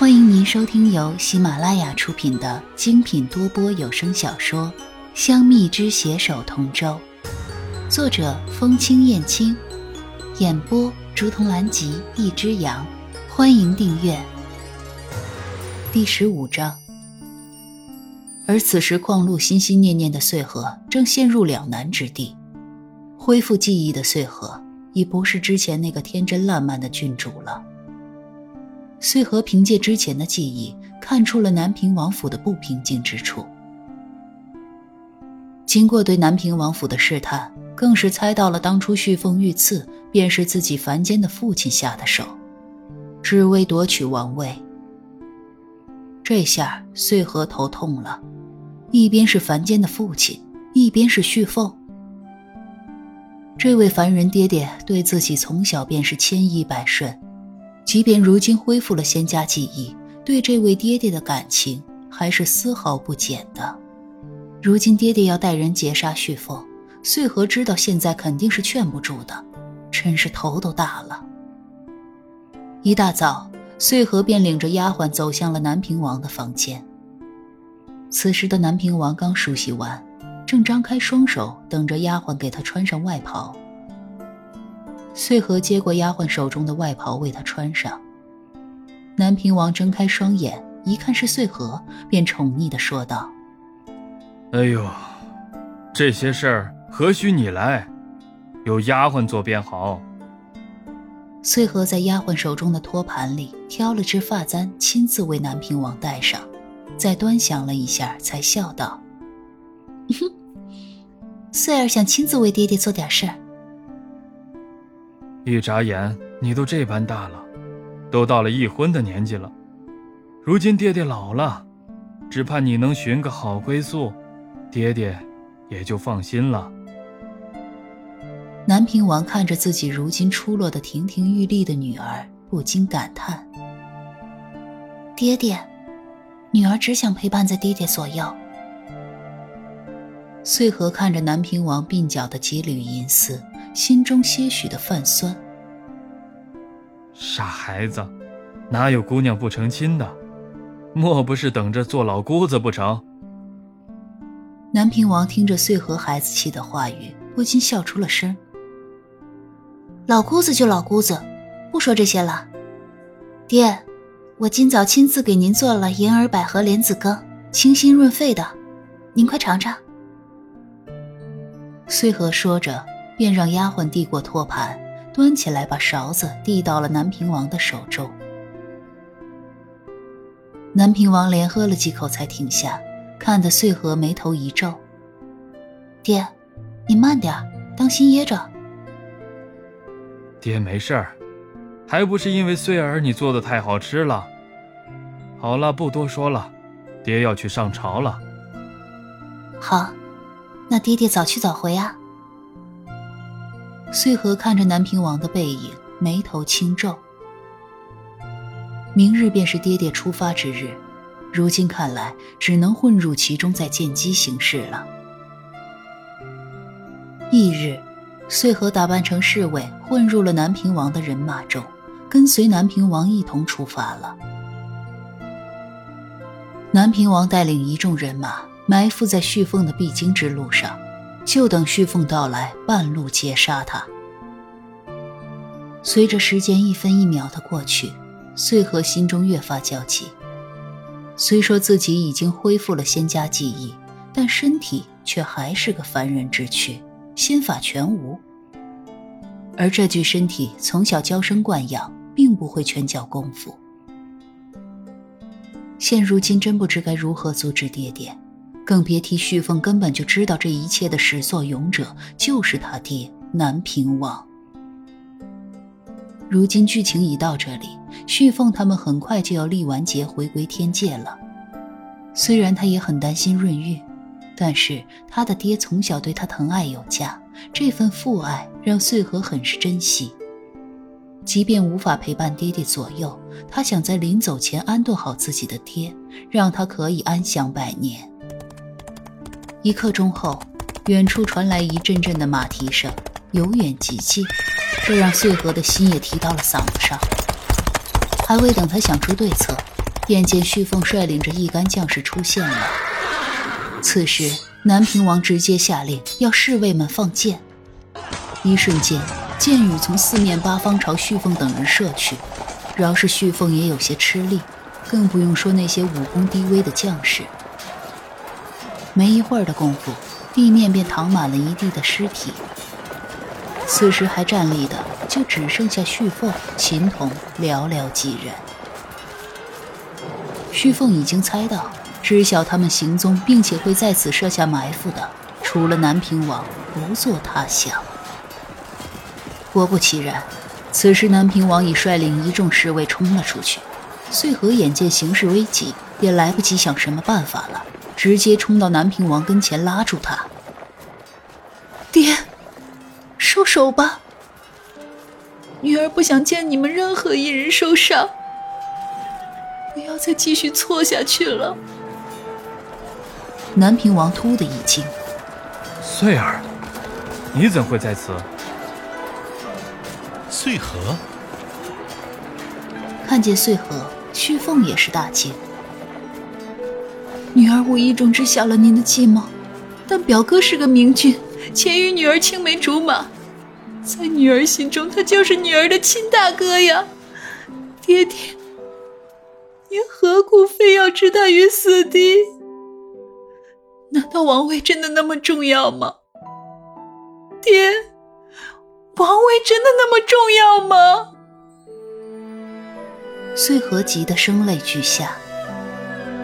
欢迎您收听由喜马拉雅出品的精品多播有声小说《香蜜之携手同舟》，作者风清燕青，演播竹筒兰吉一只羊。欢迎订阅。第十五章。而此时，矿路心心念念的穗禾正陷入两难之地。恢复记忆的穗禾已不是之前那个天真烂漫的郡主了。穗禾凭借之前的记忆，看出了南平王府的不平静之处。经过对南平王府的试探，更是猜到了当初旭凤遇刺便是自己凡间的父亲下的手，只为夺取王位。这下穗禾头痛了，一边是凡间的父亲，一边是旭凤。这位凡人爹爹对自己从小便是千依百顺。即便如今恢复了仙家记忆，对这位爹爹的感情还是丝毫不减的。如今爹爹要带人劫杀旭凤，穗禾知道现在肯定是劝不住的，真是头都大了。一大早，穗禾便领着丫鬟走向了南平王的房间。此时的南平王刚梳洗完，正张开双手等着丫鬟给他穿上外袍。穗禾接过丫鬟手中的外袍，为她穿上。南平王睁开双眼，一看是穗禾，便宠溺地说道：“哎呦，这些事儿何须你来？有丫鬟做便好。”穗禾在丫鬟手中的托盘里挑了只发簪，亲自为南平王戴上，再端详了一下，才笑道：“哼，穗儿想亲自为爹爹做点事儿。”一眨眼，你都这般大了，都到了一婚的年纪了。如今爹爹老了，只盼你能寻个好归宿，爹爹也就放心了。南平王看着自己如今出落的亭亭玉立的女儿，不禁感叹：“爹爹，女儿只想陪伴在爹爹左右。”穗禾看着南平王鬓角的几缕银丝。心中些许的泛酸。傻孩子，哪有姑娘不成亲的？莫不是等着做老姑子不成？南平王听着穗禾孩子气的话语，不禁笑出了声。老姑子就老姑子，不说这些了。爹，我今早亲自给您做了银耳百合莲子羹，清心润肺的，您快尝尝。穗禾说着。便让丫鬟递过托盘，端起来把勺子递到了南平王的手中。南平王连喝了几口才停下，看得穗禾眉头一皱：“爹，你慢点当心噎着。”“爹没事儿，还不是因为穗儿你做的太好吃了。”“好了，不多说了，爹要去上朝了。”“好，那爹爹早去早回啊。”穗禾看着南平王的背影，眉头轻皱。明日便是爹爹出发之日，如今看来，只能混入其中，再见机行事了。翌日，穗禾打扮成侍卫，混入了南平王的人马中，跟随南平王一同出发了。南平王带领一众人马，埋伏在旭凤的必经之路上。就等旭凤到来，半路截杀他。随着时间一分一秒的过去，穗禾心中越发焦急。虽说自己已经恢复了仙家记忆，但身体却还是个凡人之躯，仙法全无。而这具身体从小娇生惯养，并不会拳脚功夫。现如今真不知该如何阻止爹爹。更别提旭凤根本就知道这一切的始作俑者就是他爹南平王。如今剧情已到这里，旭凤他们很快就要立完节回归天界了。虽然他也很担心润玉，但是他的爹从小对他疼爱有加，这份父爱让穗禾很是珍惜。即便无法陪伴爹爹左右，他想在临走前安顿好自己的爹，让他可以安享百年。一刻钟后，远处传来一阵阵的马蹄声，由远及近，这让穗禾的心也提到了嗓子上。还未等他想出对策，便见旭凤率领着一干将士出现了。此时，南平王直接下令要侍卫们放箭，一瞬间，箭雨从四面八方朝旭凤等人射去。饶是旭凤也有些吃力，更不用说那些武功低微的将士。没一会儿的功夫，地面便躺满了一地的尸体。此时还站立的，就只剩下旭凤、秦童寥寥几人。旭凤已经猜到，知晓他们行踪，并且会在此设下埋伏的，除了南平王，不做他想。果不其然，此时南平王已率领一众侍卫冲了出去。穗禾眼见形势危急，也来不及想什么办法了，直接冲到南平王跟前，拉住他：“爹，收手吧，女儿不想见你们任何一人受伤。”不要再继续错下去了。南平王突的一惊：“穗儿，你怎会在此？”穗禾看见穗禾，旭凤也是大惊。女儿无意中知晓了您的计谋，但表哥是个明君，且与女儿青梅竹马，在女儿心中，他就是女儿的亲大哥呀，爹爹。您何苦非要置他于死地？难道王位真的那么重要吗？爹，王位真的那么重要吗？穗禾急得声泪俱下。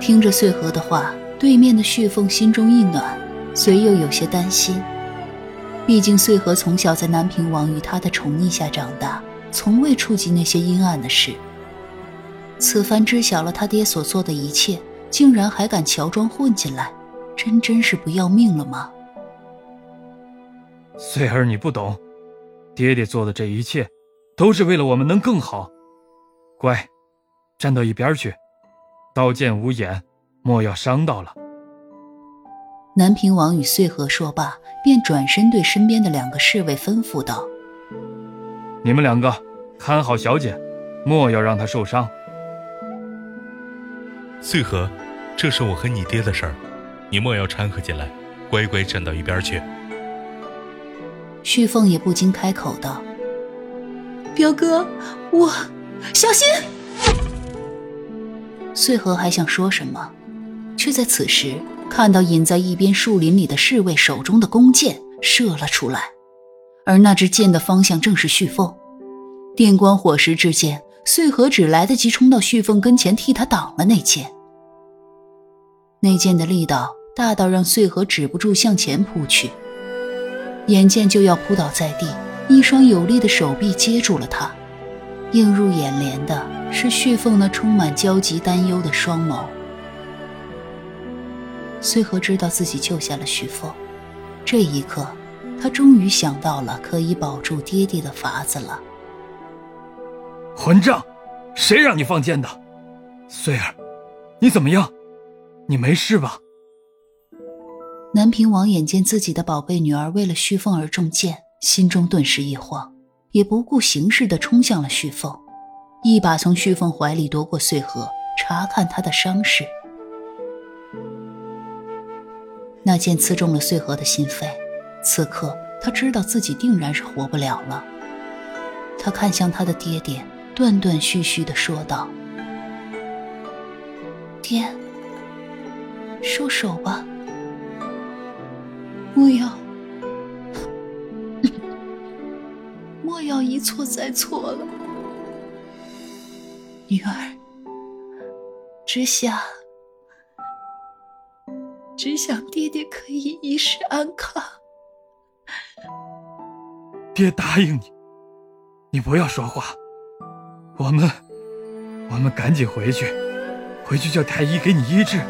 听着穗禾的话，对面的旭凤心中一暖，虽又有些担心。毕竟穗禾从小在南平王与他的宠溺下长大，从未触及那些阴暗的事。此番知晓了他爹所做的一切，竟然还敢乔装混进来，真真是不要命了吗？穗儿，你不懂，爹爹做的这一切，都是为了我们能更好。乖，站到一边去，刀剑无眼，莫要伤到了。南平王与穗禾说罢，便转身对身边的两个侍卫吩咐道：“你们两个看好小姐，莫要让她受伤。”穗禾，这是我和你爹的事儿，你莫要掺和进来，乖乖站到一边去。旭凤也不禁开口道：“表哥，我小心。”穗禾还想说什么，却在此时看到隐在一边树林里的侍卫手中的弓箭射了出来，而那支箭的方向正是旭凤。电光火石之间，穗禾只来得及冲到旭凤跟前，替他挡了那箭。那剑的力道大到让穗禾止不住向前扑去，眼见就要扑倒在地，一双有力的手臂接住了他。映入眼帘的是旭凤那充满焦急担忧的双眸。穗禾知道自己救下了旭凤，这一刻，他终于想到了可以保住爹爹的法子了。混账！谁让你放箭的？穗儿，你怎么样？你没事吧？南平王眼见自己的宝贝女儿为了旭凤而中箭，心中顿时一慌，也不顾形势的冲向了旭凤，一把从旭凤怀里夺过穗禾，查看她的伤势。那剑刺中了穗禾的心肺，此刻他知道自己定然是活不了了。他看向他的爹爹，断断续续的说道：“爹。”收手吧，不要，要一错再错了。女儿，只想，只想爹爹可以一世安康。爹答应你，你不要说话。我们，我们赶紧回去，回去叫太医给你医治。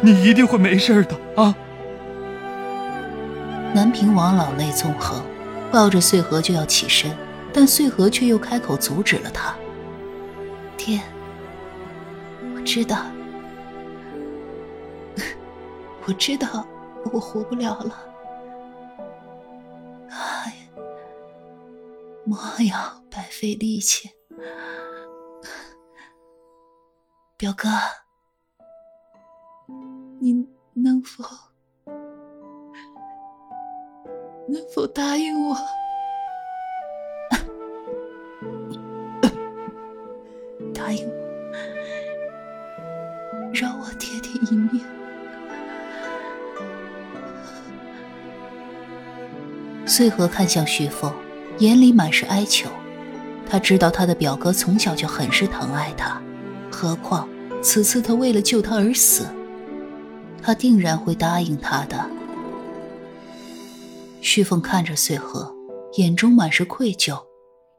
你一定会没事的啊！南平王老泪纵横，抱着穗禾就要起身，但穗禾却又开口阻止了他。爹，我知道，我知道我活不了了。哎，莫要白费力气。表哥，你能否能否答应我？答应我，让我爹爹一命。穗禾看向旭凤，眼里满是哀求。他知道他的表哥从小就很是疼爱他，何况此次他为了救他而死，他定然会答应他的。旭凤看着穗禾，眼中满是愧疚，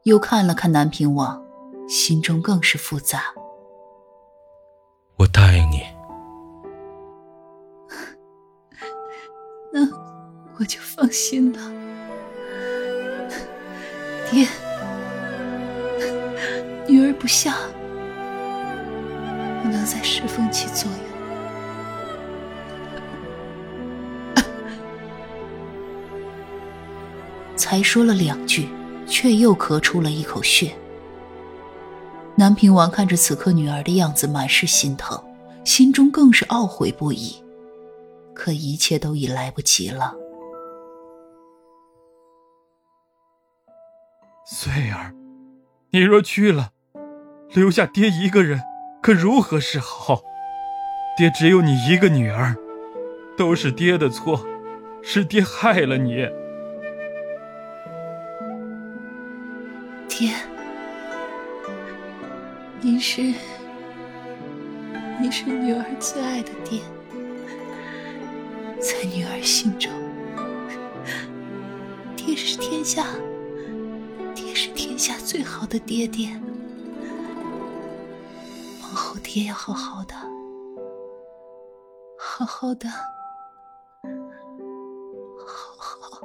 又看了看南平王，心中更是复杂。我答应你，那我就放心了，爹。女儿不孝，不能在侍奉起作用。才说了两句，却又咳出了一口血。南平王看着此刻女儿的样子，满是心疼，心中更是懊悔不已。可一切都已来不及了。穗儿，你若去了。留下爹一个人，可如何是好？爹只有你一个女儿，都是爹的错，是爹害了你。您是，您是女儿最爱的爹，在女儿心中，爹是天下，爹是天下最好的爹爹。往后爹要好好的，好好的，好好。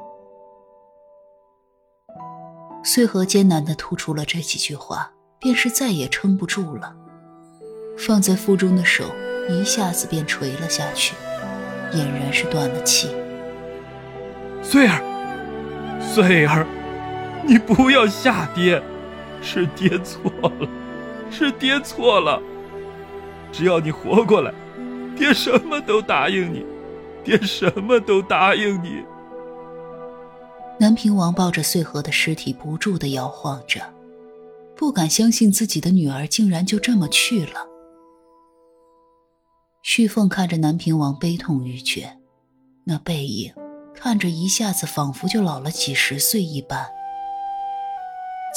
穗禾艰难的吐出了这几句话，便是再也撑不住了，放在腹中的手一下子便垂了下去，俨然是断了气。穗儿，穗儿，你不要吓爹，是爹错了，是爹错了。只要你活过来，爹什么都答应你，爹什么都答应你。南平王抱着穗禾的尸体不住的摇晃着，不敢相信自己的女儿竟然就这么去了。旭凤看着南平王悲痛欲绝，那背影看着一下子仿佛就老了几十岁一般。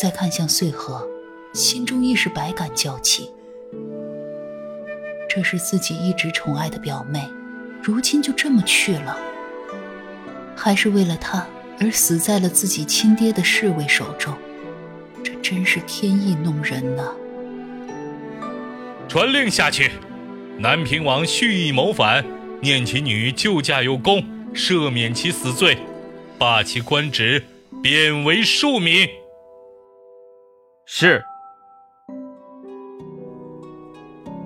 再看向穗禾，心中亦是百感交集。这是自己一直宠爱的表妹，如今就这么去了，还是为了他而死在了自己亲爹的侍卫手中，真是天意弄人呐！传令下去，南平王蓄意谋反，念其女救驾有功，赦免其死罪，罢其官职，贬为庶民。是。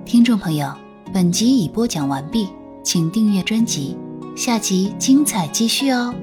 听众朋友，本集已播讲完毕，请订阅专辑，下集精彩继续哦。